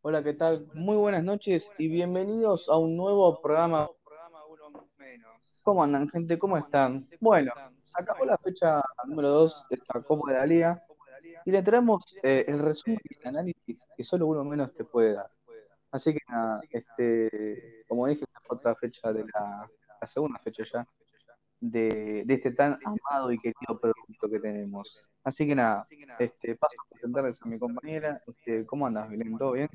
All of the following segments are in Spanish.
Hola, ¿qué tal? Muy buenas noches y bienvenidos a un nuevo programa. ¿Cómo andan, gente? ¿Cómo están? Bueno, acabó la fecha número 2 de esta Copa de la Liga y le traemos eh, el resumen y el análisis que solo uno menos te puede dar. Así que nada, este, como dije, otra fecha de la, segunda fecha ya de, de este tan amado y querido producto que tenemos. Así que nada, este, paso a presentarles a mi compañera. Este, ¿cómo andas, Belén? ¿Todo bien?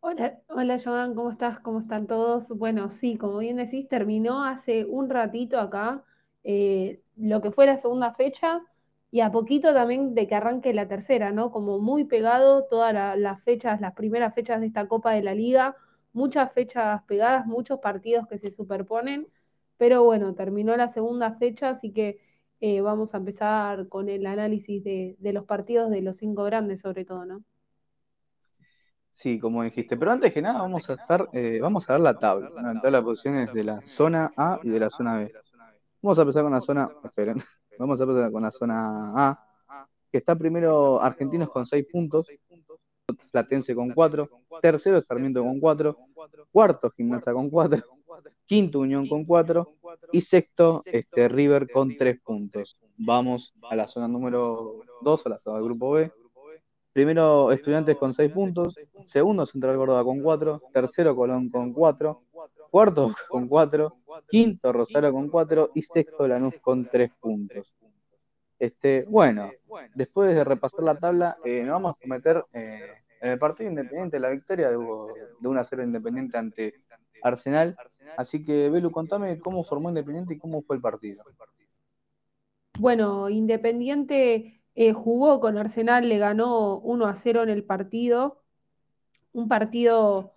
Hola, hola Joan, ¿cómo estás? ¿Cómo están todos? Bueno, sí, como bien decís, terminó hace un ratito acá eh, lo que fue la segunda fecha y a poquito también de que arranque la tercera, ¿no? Como muy pegado todas la- las fechas, las primeras fechas de esta Copa de la Liga, muchas fechas pegadas, muchos partidos que se superponen, pero bueno, terminó la segunda fecha, así que eh, vamos a empezar con el análisis de los partidos de los cinco grandes sobre todo, ¿no? Sí, como dijiste. Pero antes que nada, vamos a estar, eh, vamos a ver la tabla. La tabla de posiciones de la zona A y de la zona B. Vamos a empezar con la zona, esperen, vamos a empezar con la zona A, que está primero Argentinos con 6 puntos, Platense con 4, tercero Sarmiento con 4, cuarto Gimnasia con 4, quinto Unión con 4 y sexto este, River con 3 puntos. Vamos a la zona número 2, a la zona del grupo B. Primero Estudiantes con 6 puntos, segundo Central Córdoba con 4, tercero Colón con 4, cuarto con 4, quinto Rosario con 4 y sexto Lanús con 3 puntos. Este, bueno, después de repasar la tabla, eh, nos vamos a meter eh, en el partido Independiente, la victoria de, de 1 a 0 Independiente ante Arsenal. Así que, Belu, contame cómo formó Independiente y cómo fue el partido. Bueno, Independiente eh, jugó con Arsenal, le ganó 1 a 0 en el partido, un partido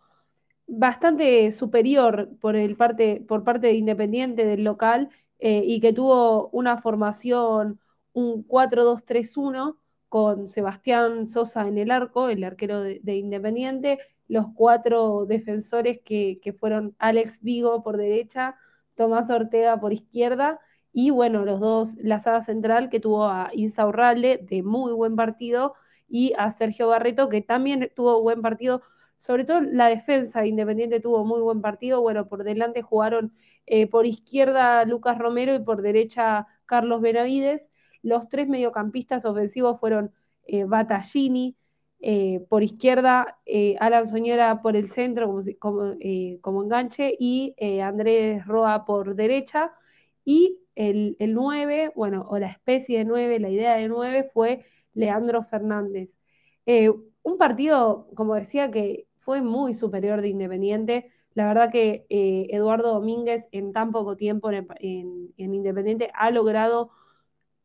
bastante superior por, el parte, por parte de Independiente del local eh, y que tuvo una formación, un 4-2-3-1 con Sebastián Sosa en el arco, el arquero de, de Independiente, los cuatro defensores que, que fueron Alex Vigo por derecha, Tomás Ortega por izquierda y bueno, los dos, la saga central que tuvo a Insaurralde de muy buen partido y a Sergio Barreto que también tuvo buen partido sobre todo la defensa de Independiente tuvo muy buen partido. Bueno, por delante jugaron eh, por izquierda Lucas Romero y por derecha Carlos Benavides. Los tres mediocampistas ofensivos fueron eh, Battaglini, eh, por izquierda eh, Alan Soñora por el centro como, como, enganche y Andrés Roa por derecha. El, el 9, bueno, o la especie de 9, la idea de 9 fue Leandro Fernández. Eh, un partido, como decía, que fue muy superior de Independiente. La verdad que eh, Eduardo Domínguez en tan poco tiempo en, en, en Independiente ha logrado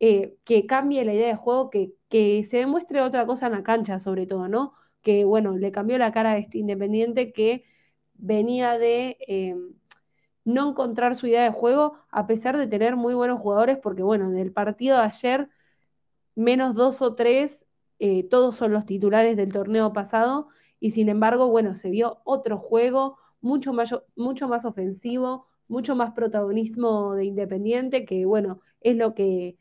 eh, que cambie la idea de juego, que, que, se demuestre otra cosa en la cancha sobre todo, ¿no? Que bueno, le cambió la cara a este Independiente que venía de eh, no encontrar su idea de juego a pesar de tener muy buenos jugadores, porque bueno, del partido de ayer, menos dos o tres, eh, todos son los titulares del torneo pasado y sin embargo, bueno, se vio otro juego mucho más, mucho más ofensivo, mucho más protagonismo de Independiente, que bueno, es lo que,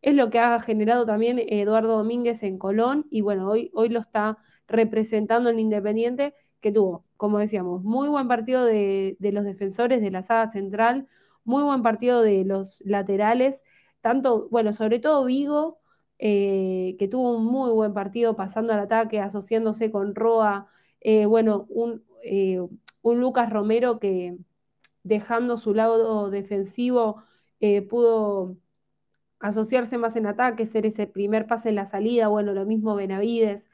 es lo que ha generado también Eduardo Domínguez en Colón y bueno, hoy, hoy lo está representando en Independiente, que tuvo, como decíamos, muy buen partido de, los defensores de la saga central, muy buen partido de los laterales, tanto, bueno, sobre todo Vigo, eh, que tuvo un muy buen partido pasando al ataque, asociándose con Roa, eh, bueno, un, eh, un, Lucas Romero que dejando su lado defensivo pudo asociarse más en ataque, ser ese primer pase en la salida, bueno, lo mismo Benavides,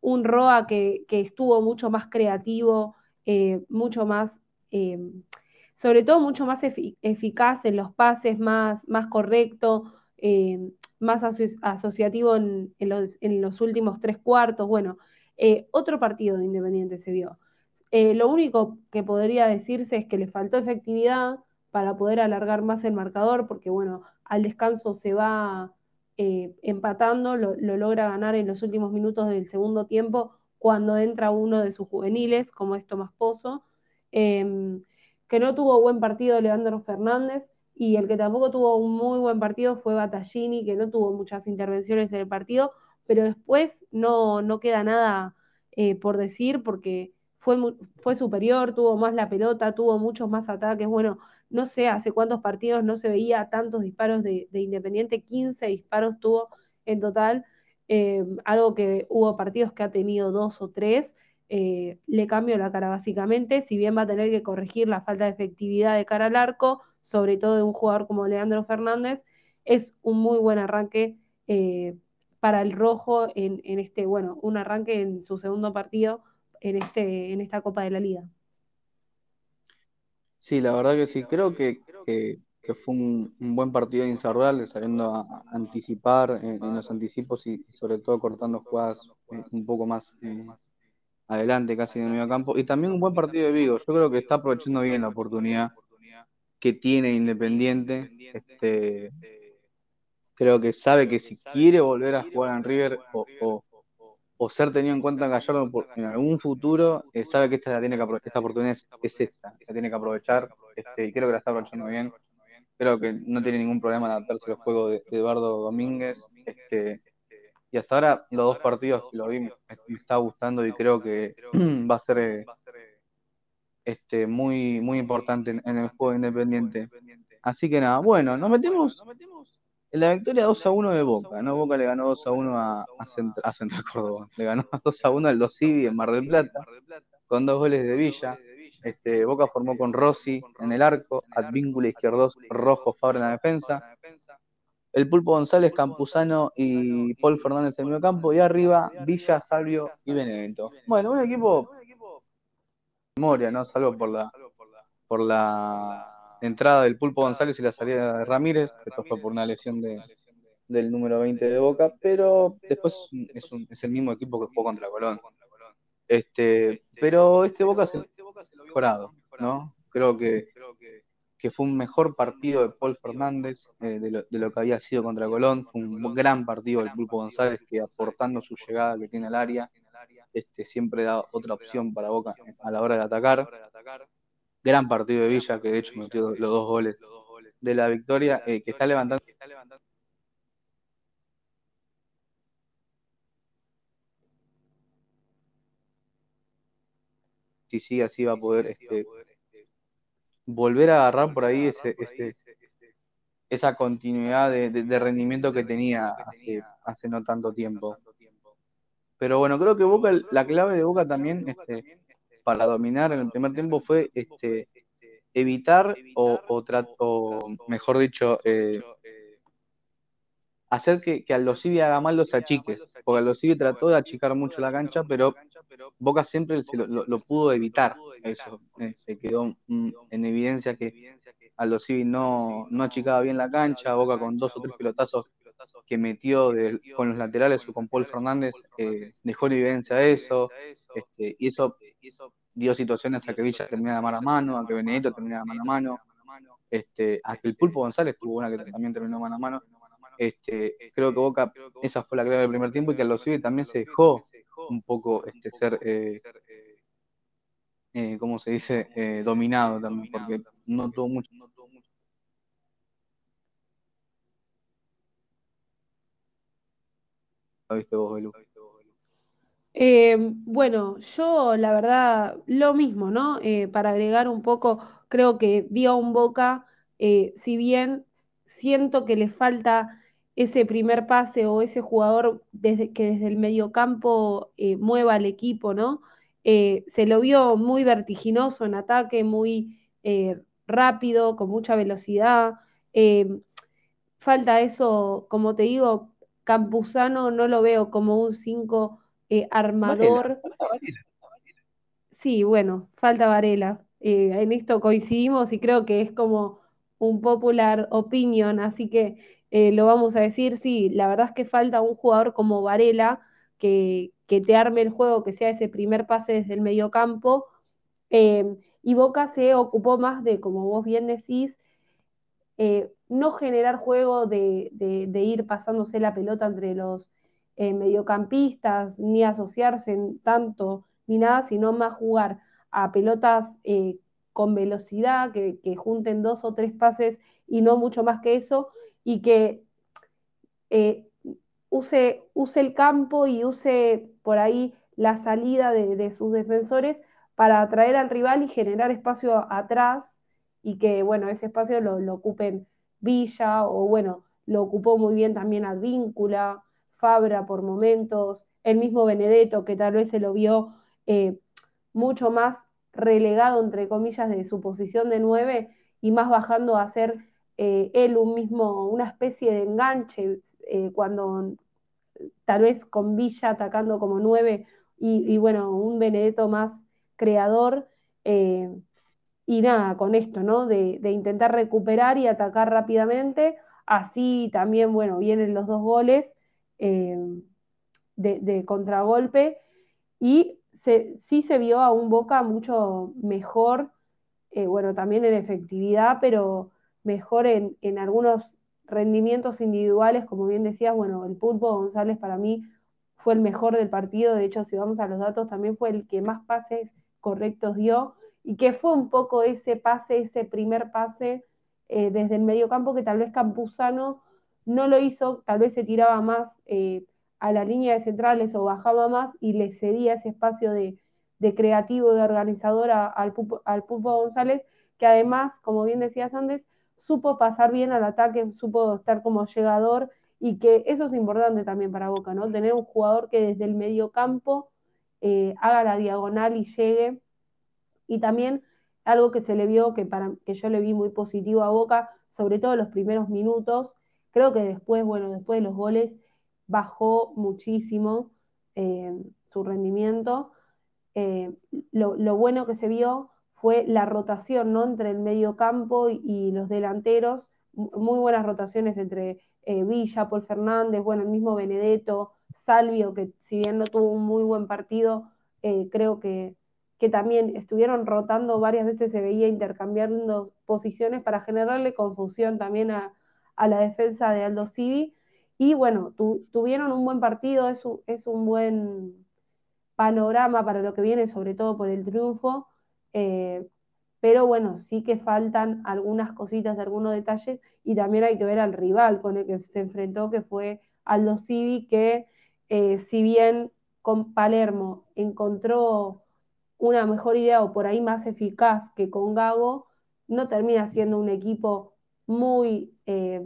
un Roa que, que, estuvo mucho más creativo, eh, mucho más, eh, sobre todo mucho más efic eficaz en los pases, más, más correcto, eh, más aso asociativo en, en, los, en, los, últimos tres cuartos. Bueno, otro partido de Independiente se vio. Lo único que podría decirse es que le faltó efectividad para poder alargar más el marcador, porque bueno, al descanso se va eh, empatando, lo, lo, logra ganar en los últimos minutos del segundo tiempo cuando entra uno de sus juveniles, como es Tomás Pozo, eh, que no tuvo buen partido Leandro Fernández, y el que tampoco tuvo un muy buen partido fue Battaglini, que no tuvo muchas intervenciones en el partido, pero después no, no queda nada eh, por decir, porque fue, fue superior, tuvo más la pelota, tuvo muchos más ataques. Bueno, no sé hace cuántos partidos no se veía tantos disparos de, Independiente, 15 disparos tuvo en total, eh, algo que hubo partidos que ha tenido dos o tres. Eh, le cambió la cara básicamente, si bien va a tener que corregir la falta de efectividad de cara al arco, sobre todo de un jugador como Leandro Fernández, es un muy buen arranque eh, para el rojo en, este, bueno, un arranque en su segundo partido en, este, en esta Copa de la Liga. Sí, la verdad que sí, creo que, fue un, buen partido de Insaurral, sabiendo a, anticipar en, los anticipos y, sobre todo cortando jugadas eh, un poco más eh, adelante, casi en el medio campo. Y también un buen partido de Vigo, yo creo que está aprovechando bien la oportunidad que tiene Independiente. Este, creo que sabe que si quiere volver a jugar en River o, ser tenido en cuenta en Gallardo en algún futuro, eh, sabe que esta, la tiene que, esta oportunidad es, esta, la tiene que aprovechar este, y creo que la está aprovechando bien. Creo que no tiene ningún problema en adaptarse al juego de, Eduardo Domínguez. Este, y hasta ahora los dos partidos que lo vi me, está gustando y creo que va a ser este, muy, muy importante en, en el juego independiente. Así que nada, bueno, nos metemos la victoria 2 a 1 de Boca, ¿no? Boca le ganó 2 a 1 a, Central Córdoba. Le ganó 2 a 1 al Dosivi en Mar del Plata, con dos goles de Villa. Este, Boca formó con Rossi en el arco, Advíncula izquierdos, Rojo Fabra en la defensa. El Pulpo González, Campuzano y Paul Fernández en el medio campo. Y arriba, Villa, Salvio y Benedetto. Bueno, un equipo memoria, ¿no? Salvo por la por la entrada del Pulpo González y la salida de Ramírez, esto fue por una lesión de, del número 20 de Boca, pero después es, un, es el mismo equipo que jugó contra Colón. Este, pero este Boca se ha mejorado, ¿no? Creo que, que fue un mejor partido de Paul Fernández eh, de, lo, de, lo, que había sido contra Colón. Fue un gran partido del Pulpo González que aportando su llegada que tiene al área, este, siempre da otra opción para Boca a la hora de atacar. Gran partido de Villa, que de hecho metió los dos goles de la victoria, eh, que está levantando. Si sigue así va a poder este, volver a agarrar por ahí ese, ese, esa continuidad de, rendimiento que tenía hace, hace no tanto tiempo. Pero bueno, creo que Boca, la clave de Boca también este, para dominar en el primer tiempo fue este, evitar o, o, mejor dicho, eh, hacer que, que Aldo haga mal los achiques, porque Aldo trató de achicar mucho la cancha, pero Boca siempre lo, pudo evitar, eso se quedó mm, en evidencia que Aldo no, no achicaba bien la cancha, Boca con dos o tres pelotazos que metió con los laterales o con Paul Fernández eh, dejó en evidencia eso, este, y eso dio situaciones a que Villa terminara mano a mano, a que Benedetto terminara mano a mano, este, a que el Pulpo González tuvo una que también terminó mano a mano. Este, creo que Boca, esa fue la clave del primer tiempo y que a los también se dejó un poco este, ser, eh, eh, ¿cómo se dice?, eh, dominado también, porque no tuvo mucho. ¿Lo viste vos, Belu? Eh, bueno, yo la verdad, lo mismo, ¿no? Eh, para agregar un poco, creo que vi a un Boca, eh, si bien siento que le falta ese primer pase o ese jugador desde, que desde el mediocampo mueva al equipo, ¿no? se lo vio muy vertiginoso en ataque, muy rápido, con mucha velocidad. falta eso, como te digo, Campuzano no lo veo como un 5 eh, armador. Sí, bueno, falta Varela. Eh, en esto coincidimos y creo que es como un popular opinion, así que eh, lo vamos a decir. Sí, la verdad es que falta un jugador como Varela que, que te arme el juego, que sea ese primer pase desde el medio campo. y Boca se ocupó más de, como vos bien decís, no generar juego de, de, ir pasándose la pelota entre los eh, mediocampistas, ni asociarse en tanto, ni nada, sino más jugar a pelotas eh, con velocidad, que, junten dos o tres pases y no mucho más que eso, y que eh, use, use el campo y use por ahí la salida de, sus defensores para atraer al rival y generar espacio atrás y que, bueno, ese espacio lo, lo ocupen Villa o, bueno, lo ocupó muy bien también Advíncula, Fabra por momentos, el mismo Benedetto, que tal vez se lo vio eh, mucho más relegado, entre comillas, de su posición de nueve y más bajando a ser eh, él un mismo, una especie de enganche, eh, cuando tal vez con Villa atacando como nueve y, bueno, un Benedetto más creador. y nada, con esto, ¿no? De, de intentar recuperar y atacar rápidamente. Así también, bueno, vienen los dos goles de, contragolpe y sí se vio a un Boca mucho mejor, eh, bueno, también en efectividad, pero mejor en, algunos rendimientos individuales, como bien decías, bueno, el Pulpo González para mí fue el mejor del partido, de hecho, si vamos a los datos, también fue el que más pases correctos dio, y que fue un poco ese pase, ese primer pase eh, desde el medio campo que tal vez Campuzano no lo hizo, tal vez se tiraba más eh, a la línea de centrales o bajaba más y le cedía ese espacio de, creativo, de organizador al, Pulpo, González, que además, como bien decías antes, supo pasar bien al ataque, supo estar como llegador y que eso es importante también para Boca, ¿no? Tener un jugador que desde el medio campo eh, haga la diagonal y llegue. Y también algo que se le vio, que, para, que yo le vi muy positivo a Boca, sobre todo en los primeros minutos, creo que después, bueno, después de los goles, bajó muchísimo eh, su rendimiento. Eh, lo, bueno que se vio fue la rotación ¿no? entre el medio campo y, los delanteros, muy buenas rotaciones entre eh, Villa, Paul Fernández, bueno, el mismo Benedetto, Salvio, que si bien no tuvo un muy buen partido, creo que, que, también estuvieron rotando varias veces, se veía intercambiando posiciones para generarle confusión también a, a la defensa de Aldo Civi y bueno, tuvieron un buen partido, es un, es un, buen panorama para lo que viene, sobre todo por el triunfo. Eh, pero bueno, sí que faltan algunas cositas, algunos detalles, y también hay que ver al rival con el que se enfrentó, que fue Aldo Civi, que eh, si bien con Palermo encontró una mejor idea o por ahí más eficaz que con Gago, no termina siendo un equipo muy eh,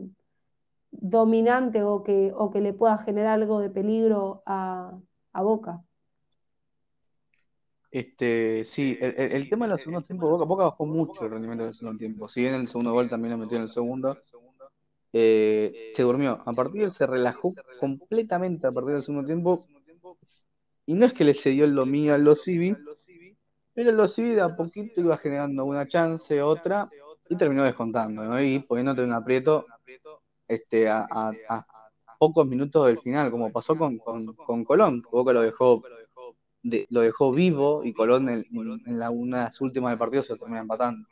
dominante o que, o que le pueda generar algo de peligro a, Boca. Este, sí, el, tema de los segundos tiempos, Boca, Boca bajó mucho el rendimiento del segundo tiempo. Si bien el segundo gol también lo metió en el segundo, eh, se durmió. A partir de se relajó completamente a partir del segundo tiempo. Y no es que le cedió el dominio a los Civi, pero los Civi de a poquito iba generando una chance, otra, terminó descontando, ¿no? Y poniéndote un aprieto este, a, pocos minutos del final, como pasó con, con, Colón, que Boca lo dejó, lo dejó vivo y Colón en, una de las últimas del partido se lo termina empatando.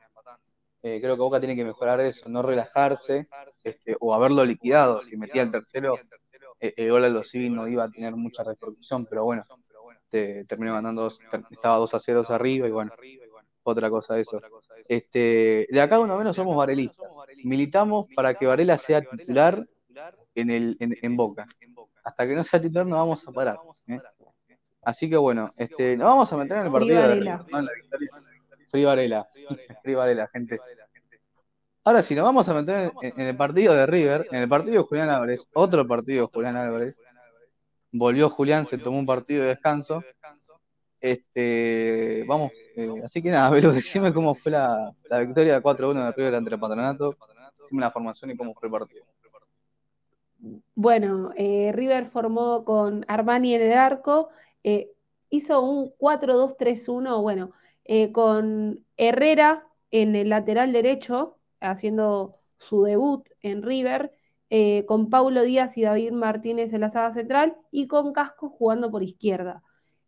Eh, creo que Boca tiene que mejorar eso, no relajarse este, o haberlo liquidado. Si metía el tercero, eh, el gol de los civiles no iba a tener mucha repercusión, pero bueno, te, terminó ganando, estaba 2 a 0 arriba y bueno, otra cosa eso. Este, de acá uno menos somos varelistas. Militamos para que Varela sea titular en, el, en, Boca. Hasta que no sea titular no vamos a parar. ¿eh? Así que bueno, este, nos vamos a meter en el partido de River, ¿no? Free Varela. Free Varela, gente. Ahora sí, nos vamos a meter en, el partido de River, en el partido de Julián Álvarez, otro partido de Julián Álvarez. Volvió Julián, se tomó un partido de descanso este, vamos, eh, así que nada, Velo, decime cómo fue la, victoria 4-1 de River ante el Patronato, decime la formación y cómo fue el partido. Bueno, eh, River formó con Armani en el arco, eh, hizo un 4-2-3-1, bueno, con Herrera en el lateral derecho, haciendo su debut en River, con Paulo Díaz y David Martínez en la sala central y con Casco jugando por izquierda.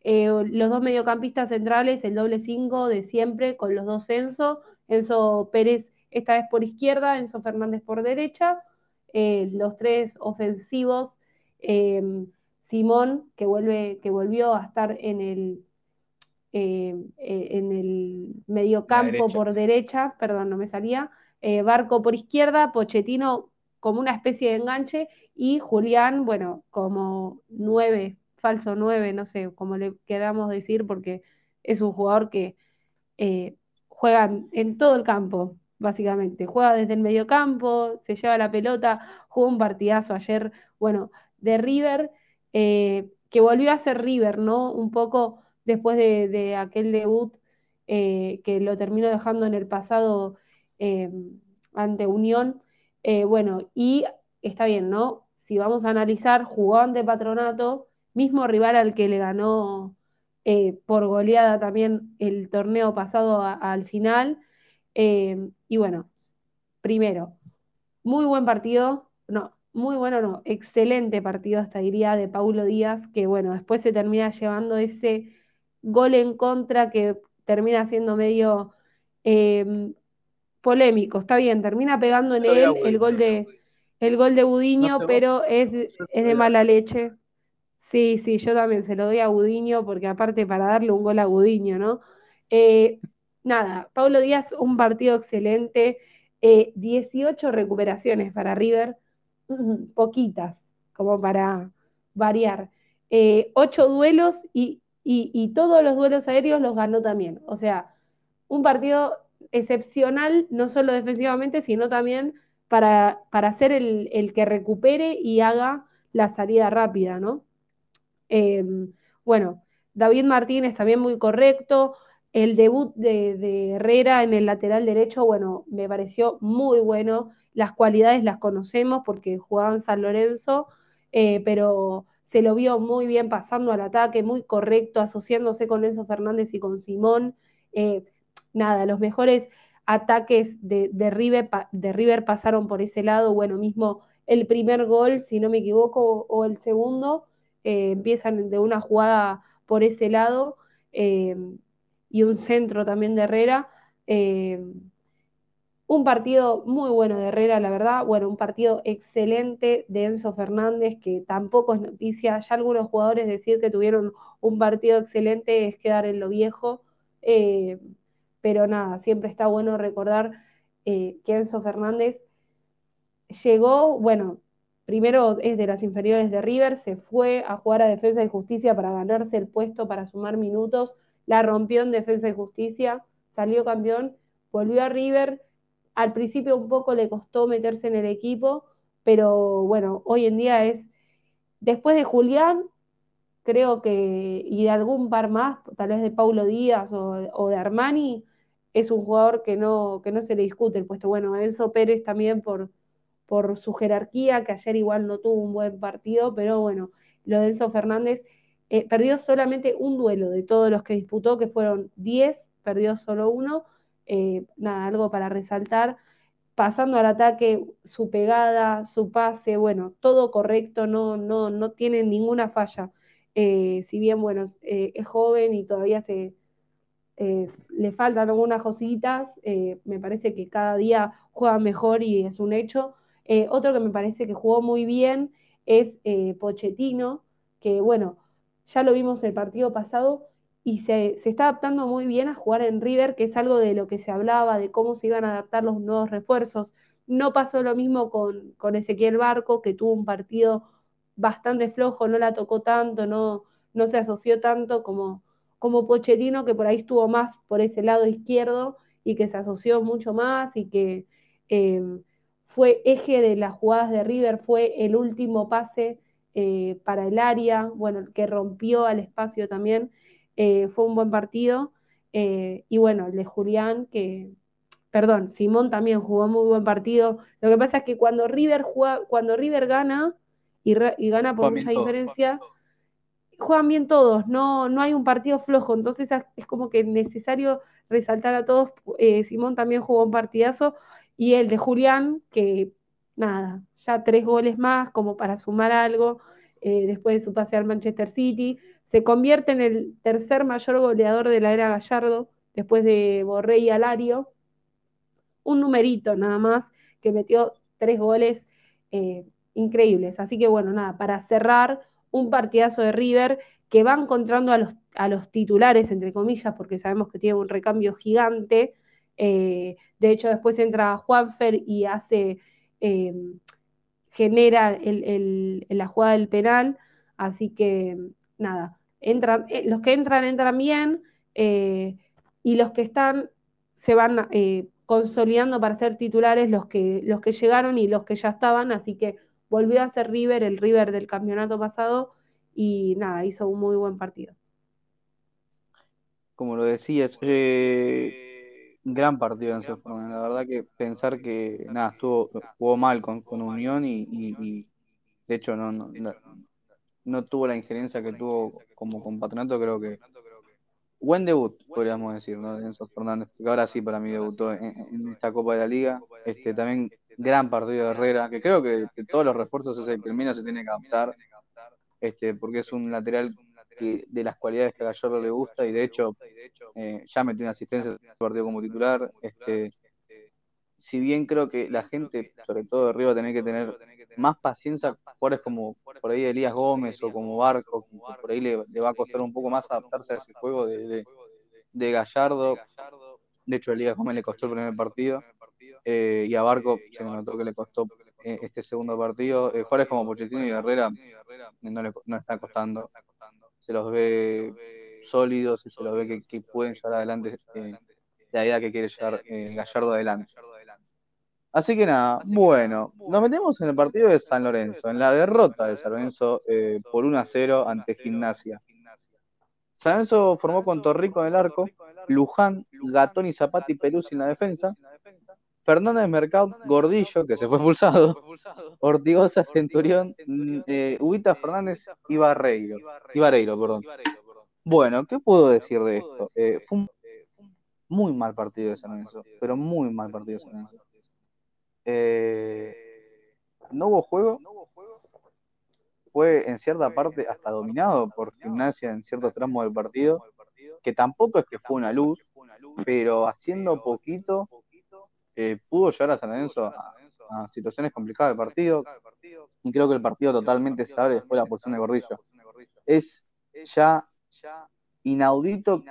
Eh, los dos mediocampistas centrales, el doble 5 de siempre, con los dos Enzo, Enzo Pérez esta vez por izquierda, Enzo Fernández por derecha, eh, los tres ofensivos, em, Simón, que, vuelve, que volvió a estar en el, eh, en el mediocampo por derecha, perdón, no me salía, Barco por izquierda, Pochettino como una especie de enganche y Julián, bueno, como nueve falso 9, no sé, como le queramos decir, porque es un jugador que eh, juega en todo el campo, básicamente. Juega desde el medio campo, se lleva la pelota, jugó un partidazo ayer, bueno, de River, eh, que volvió a ser River, ¿no? Un poco después de, aquel debut eh, que lo terminó dejando en el pasado ante Unión. bueno, y está bien, ¿no? Si vamos a analizar, jugó ante Patronato, mismo rival al que le ganó eh, por goleada también el torneo pasado al final. Eh, y bueno, primero, muy buen partido, no, muy bueno, no, excelente partido hasta diría de Paulo Díaz, que bueno, después se termina llevando ese gol en contra que termina siendo medio em, polémico, está bien, termina pegando en él el gol de el gol de Budiño, pero es, es de mala leche. Sí, sí, yo también se lo doy a Gudiño, porque aparte para darle un gol a Gudiño, ¿no? Eh, nada, Pablo Díaz, un partido excelente, 18 eh, recuperaciones para River, poquitas, como para variar. Eh, 8 duelos y, todos los duelos aéreos los ganó también. O sea, un partido excepcional, no solo defensivamente, sino también para, para ser el, el que recupere y haga la salida rápida, ¿no? Em, bueno, David Martínez también muy correcto. El debut de, Herrera en el lateral derecho, bueno, me pareció muy bueno. Las cualidades las conocemos porque jugaba en San Lorenzo, eh, pero se lo vio muy bien pasando al ataque, muy correcto, asociándose con Enzo Fernández y con Simón. Eh, nada, los mejores ataques de, de River pasaron por ese lado. Bueno, mismo el primer gol, si no me equivoco, o el segundo, eh, empiezan de una jugada por ese lado eh, y un centro también de Herrera. Eh, un partido muy bueno de Herrera, la verdad. Bueno, un partido excelente de Enzo Fernández, que tampoco es noticia. Ya algunos jugadores decir que tuvieron un partido excelente es quedar en lo viejo. pero nada, siempre está bueno recordar que Enzo Fernández llegó, bueno, primero es de las inferiores de River, se fue a jugar a Defensa y Justicia para ganarse el puesto, para sumar minutos, la rompió en Defensa y Justicia, salió campeón, volvió a River, al principio un poco le costó meterse en el equipo, pero bueno, hoy en día es, después de Julián, creo que, y de algún par más, tal vez de Paulo Díaz o, de Armani, es un jugador que no, que no se le discute el puesto. Bueno, Enzo Pérez también por por su jerarquía, que ayer igual no tuvo un buen partido, pero bueno, lo de Enzo Fernández eh, perdió solamente un duelo de todos los que disputó, que fueron 10, perdió solo uno, eh, nada, algo para resaltar. Pasando al ataque, su pegada, su pase, bueno, todo correcto, no, no, no tiene ninguna falla. Eh, si bien, bueno, es joven y todavía se, le faltan algunas cositas, me parece que cada día juega mejor y es un hecho eh, otro que me parece que jugó muy bien es eh, Pochettino, que bueno, ya lo vimos el partido pasado y se, está adaptando muy bien a jugar en River, que es algo de lo que se hablaba, de cómo se iban a adaptar los nuevos refuerzos. No pasó lo mismo con, con Ezequiel Barco, que tuvo un partido bastante flojo, no la tocó tanto, no, no se asoció tanto como, como Pochettino, que por ahí estuvo más por ese lado izquierdo y que se asoció mucho más y que eh, fue eje de las jugadas de River, fue el último pase eh, para el área, bueno, el que rompió al espacio también, eh, fue un buen partido. Eh, y bueno, el de Julián, que, perdón, Simón también jugó muy buen partido. Lo que pasa es que cuando River, juega, cuando River gana, y, gana por mucha diferencia, juegan bien todos, no, no hay un partido flojo, entonces es como que es necesario resaltar a todos. Simón también jugó un partidazo, y el de Julián, que nada, ya tres goles más como para sumar algo eh, después de su pase al Manchester City. Se convierte en el tercer mayor goleador de la era Gallardo, después de Borré y Alario. Un numerito nada más, que metió tres goles eh, increíbles. Así que bueno, nada, para cerrar, un partidazo de River que va encontrando a los, a los titulares, entre comillas, porque sabemos que tiene un recambio gigante eh, de hecho, después entra Juanfer y hace, em, genera la jugada del penal. Así que nada, entran, eh, los que entran, entran bien, eh, y los que están se van consolidando para ser titulares los que, los que llegaron y los que ya estaban, así que volvió a ser River, el River del campeonato pasado, y nada, hizo un muy buen partido. Como lo decías, eh, gran partido en La verdad que pensar que nada, estuvo, jugó mal con, con Unión y, de hecho no, no, no, tuvo la injerencia que tuvo como compatronato, creo que buen debut, podríamos decir, ¿no? De Enzo Fernández, que ahora sí para mí debutó en, esta Copa de la Liga. Este también gran partido de Herrera, que creo que, todos los refuerzos es el que se tiene que adaptar, este, porque es un lateral que, de las cualidades que a Gallardo le gusta y de hecho eh, ya metió una asistencia en el partido como titular. Este, si bien creo que la gente, sobre todo de a tener que tener más paciencia, jugadores como por ahí Elías Gómez o como Barco, por ahí le, va a costar un poco más adaptarse a ese juego de, de, Gallardo. De hecho, Elías Gómez le costó el primer partido eh, y a Barco se me notó que le costó eh, este segundo partido. Eh, como Pochettino y Herrera no le no está costando. Se los ve sólidos y se los ve que, pueden llevar adelante la idea que quiere llevar Gallardo adelante. Así que nada, bueno, nos metemos en el partido de San Lorenzo, en la derrota de San Lorenzo eh, por 1 a 0 ante Gimnasia. San Lorenzo formó con Torrico en el arco, Luján, Gatón y Zapati Peruzzi en la defensa, Fernández Mercado, Gordillo, que se fue expulsado, Ortigosa, Centurión, mm, eh, Ubita Fernández y Barreiro. Y Barreiro, perdón. Bueno, ¿qué puedo decir de esto? Eh, fue un muy mal partido de San Lorenzo, pero muy mal partido de San Lorenzo. Eh, no hubo juego. Fue en cierta parte hasta dominado por gimnasia en ciertos tramos del partido, que tampoco es que fue una luz, pero haciendo poquito eh, pudo llevar a San Lorenzo a, situaciones complicadas del partido. Y creo que el partido totalmente se abre después de la posición de Gordillo. Es ya inaudito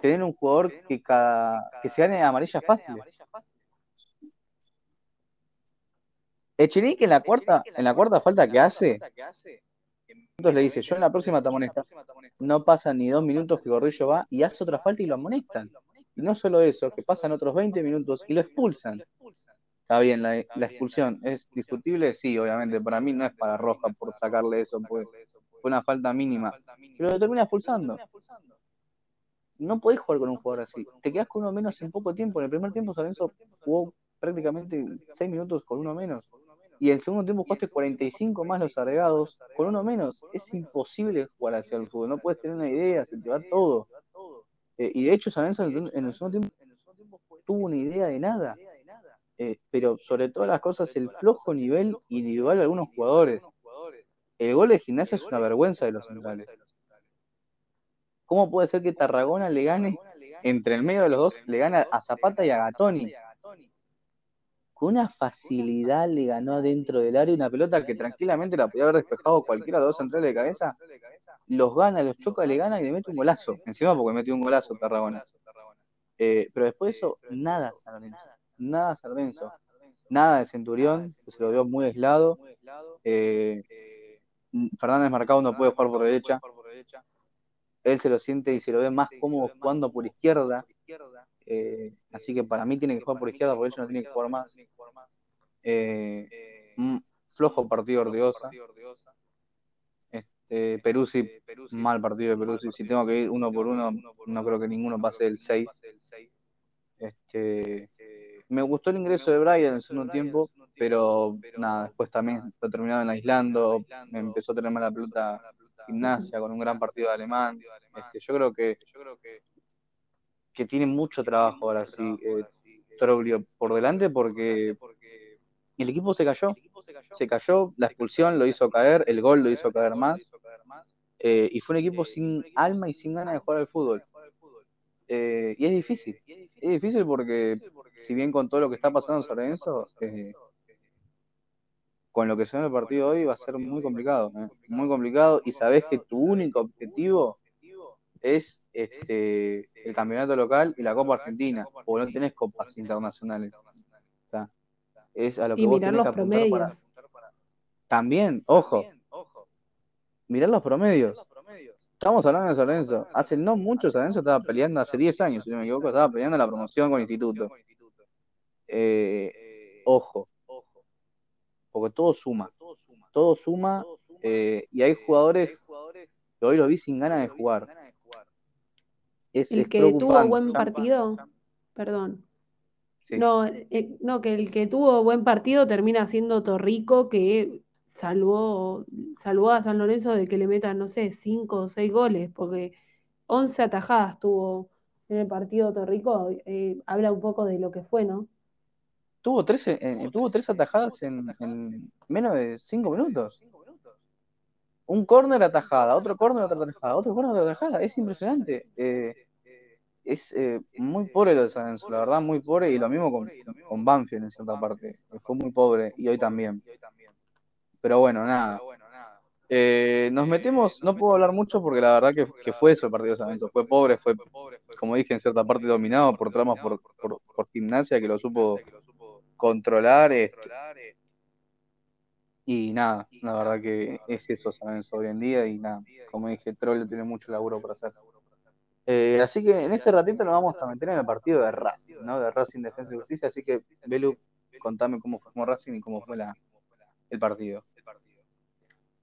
tener un jugador que, cada, que se gane amarillas fáciles. Echenique en la cuarta, en la cuarta falta que hace, entonces le dice, yo en la próxima te amonesta. No pasan ni dos minutos que Gordillo va y hace otra falta y lo amonestan. No solo eso, que pasan otros 20 minutos y lo expulsan. Está bien, la, expulsión es discutible, sí, obviamente. Para mí no es para Roja por sacarle eso, pues fue una falta mínima. Pero lo termina expulsando. No podés jugar con un jugador así. Te quedas con uno menos en poco tiempo. En el primer tiempo, Salenzo jugó prácticamente 6 minutos con uno menos y en el segundo tiempo jugaste 45 más los agregados, con uno menos, es imposible jugar hacia el fútbol, no puedes tener una idea, se te va todo. Eh, y de hecho, San en el segundo tiempo tuvo una idea de nada. Eh, pero sobre todas las cosas, el flojo nivel individual de algunos jugadores. El gol de gimnasia es una vergüenza de los centrales. ¿Cómo puede ser que Tarragona le gane, entre el medio de los dos, le gane a Zapata y a Gatoni? con una facilidad le ganó dentro del área una pelota que tranquilamente la podía haber despejado cualquiera de los centrales de cabeza. Los gana, los choca, le gana y le mete un golazo. Encima porque metió un golazo Tarragona. Eh, pero después de eso, nada San Lorenzo. Nada San. Nada de Centurión, que se lo vio muy aislado. Eh, Fernández Marcado no puede jugar por derecha. Él se lo siente y se lo ve más cómodo jugando por izquierda. Eh, así que para mí tiene que jugar por izquierda, por eso no tiene que jugar más. Eh, partido. Este, Peruzzi, mal partido de Peruzzi. Si tengo que ir uno por uno, no creo que ninguno pase del 6. Este, me gustó el ingreso de Brian en el segundo tiempo, pero nada, después también lo terminaron aislando, me empezó a tener mala pelota gimnasia con un gran partido de alemán. Este, yo creo que que tiene mucho trabajo ahora sí, eh, por delante porque el equipo se cayó, se cayó, la expulsión lo hizo caer, el gol lo hizo caer más, eh, y fue un equipo sin alma y sin ganas de jugar al fútbol. Eh, y es difícil, es difícil porque si bien con todo lo que está pasando en San Lorenzo, eh, con lo que se ve en el partido hoy va a ser muy complicado, muy complicado y sabes que tu único objetivo es este el campeonato local y la Copa Argentina, o no tenés copas internacionales. O sea, es a lo que y vos mirar los promedios. También, ojo, mirar los promedios. Estamos hablando de San Lorenzo. Hace no mucho San Lorenzo estaba peleando, hace 10 años, si no me equivoco, estaba peleando la promoción con Instituto. Eh, ojo, porque todo suma, todo suma, eh, y hay jugadores que hoy lo vi sin ganas de jugar. Es, el que tuvo buen partido, perdón. No, eh, no, que el que tuvo buen partido termina siendo Torrico, que salvó, salvó a San Lorenzo de que le metan, no sé, cinco o seis goles, porque 11 atajadas tuvo en el partido Torrico, eh, habla un poco de lo que fue, ¿no? Tuvo tres, eh, tuvo tres atajadas en, menos de cinco minutos. Un córner atajada, otro córner otra atajada, otro córner otra atajada. Es impresionante. Eh, es muy pobre lo de San Lorenzo, la verdad, muy pobre. Y lo mismo con, con Banfield en cierta parte. Fue muy pobre y hoy también. Pero bueno, nada. Eh, nos metemos, no puedo hablar mucho porque la verdad que, fue eso el partido de San Lorenzo. Fue pobre, fue, como dije, en cierta parte dominado por tramas por, por, gimnasia que lo supo controlar. y nada, la verdad que es eso San Lorenzo hoy en día. Y nada, como dije, Troll tiene mucho laburo para hacer. Eh, así que en este ratito nos vamos a meter en el partido de Racing, ¿no? De Racing Defensa y Justicia. Así que, Belu, contame cómo fue Racing y cómo fue el partido.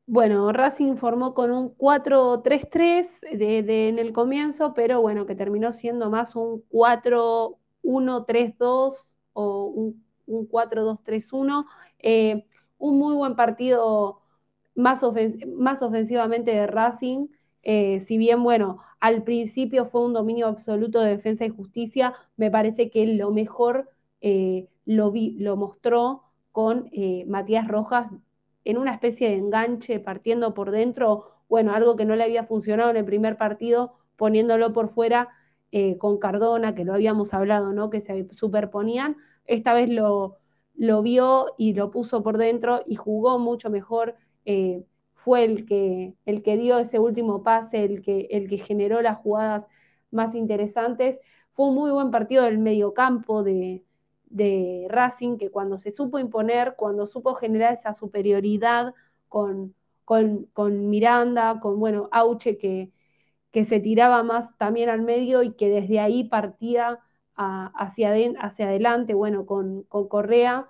Bueno, Racing formó con un 4-3-3 de, en el comienzo, pero bueno, que terminó siendo más un 4-1-3-2 o un, 4-2-3-1. Eh, un muy buen partido más ofensivamente de Racing. Eh, si bien, bueno, al principio fue un dominio absoluto de defensa y justicia, me parece que lo mejor eh, lo, vi, lo mostró con eh, Matías Rojas en una especie de enganche partiendo por dentro, bueno, algo que no le había funcionado en el primer partido, poniéndolo por fuera con Cardona, que lo habíamos hablado, ¿no? Que se superponían. Esta vez lo, lo vio y lo puso por dentro y jugó mucho mejor. Fue el que, el que dio ese último pase, el que, el que generó las jugadas más interesantes. Fue un muy buen partido del mediocampo de, de Racing, que cuando se supo imponer, cuando supo generar esa superioridad con, con, Miranda, con, bueno, Auche, que, que, se tiraba más también al medio y que desde ahí partía hacia, hacia, adelante, bueno, con, Correa,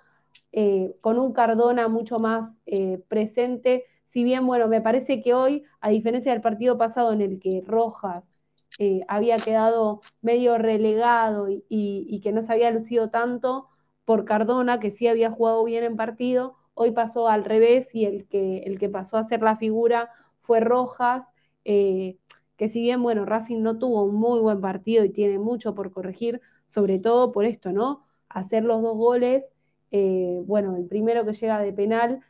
eh, con un Cardona mucho más eh, presente. Si bien, bueno, me parece que hoy, a diferencia del partido pasado en el que Rojas eh, había quedado medio relegado y, que no se había lucido tanto por Cardona, que sí había jugado bien en partido, hoy pasó al revés y el que, el que pasó a ser la figura fue Rojas, eh, que si bien, bueno, Racing no tuvo un muy buen partido y tiene mucho por corregir, sobre todo por esto, ¿no? Hacer los dos goles, eh, bueno, el primero que llega de penal,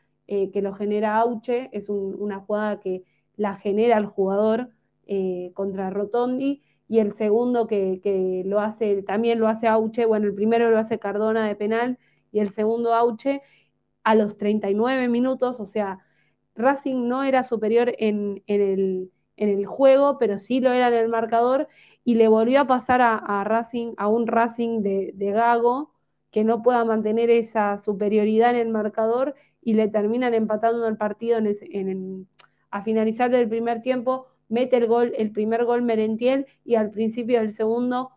que lo genera Auche, es una jugada que la genera el jugador, eh, contra Rotondi, y el segundo que, lo hace, también lo hace Auche, bueno, el primero lo hace Cardona de penal, y el segundo Auche a los 39 minutos, o sea, Racing no era superior en, el, juego, pero sí lo era en el marcador, y le volvió a pasar a, Racing, a un Racing de, Gago, que no pueda mantener esa superioridad en el marcador, y le terminan empatando el partido en, a finalizar del primer tiempo mete el gol, el primer gol Merentiel y al principio del segundo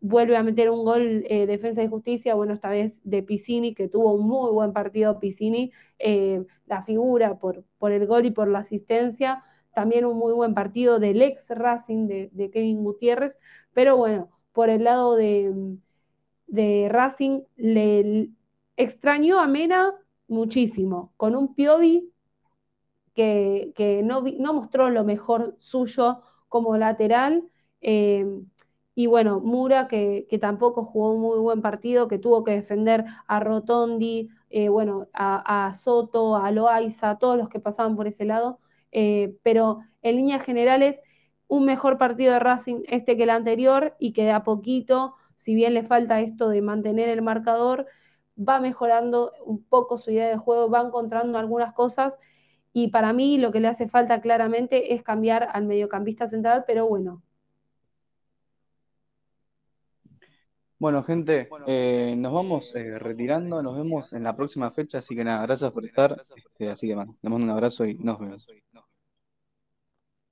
vuelve a meter un gol eh, Defensa y Justicia, bueno, esta vez de Piscini, que tuvo un muy buen partido Piscini, eh, la figura por, por, el gol y por la asistencia, también un muy buen partido del ex Racing de, Kevin Gutiérrez, pero bueno, por el lado de, de Racing le extrañó a Mena muchísimo, con un Piovi que, no, mostró lo mejor suyo como lateral. Eh, y bueno, Mura, que, tampoco jugó un muy buen partido, que tuvo que defender a Rotondi, eh, bueno, a, Soto, a Loaiza, a todos los que pasaban por ese lado. Eh, pero en líneas generales, un mejor partido de Racing este que el anterior y que de a poquito, si bien le falta esto de mantener el marcador, va mejorando un poco su idea de juego, va encontrando algunas cosas y para mí lo que le hace falta claramente es cambiar al mediocampista central, pero bueno. Bueno, gente, eh, nos vamos eh, retirando, nos vemos en la próxima fecha, así que nada, gracias por estar, este, así que les mando un abrazo y nos vemos.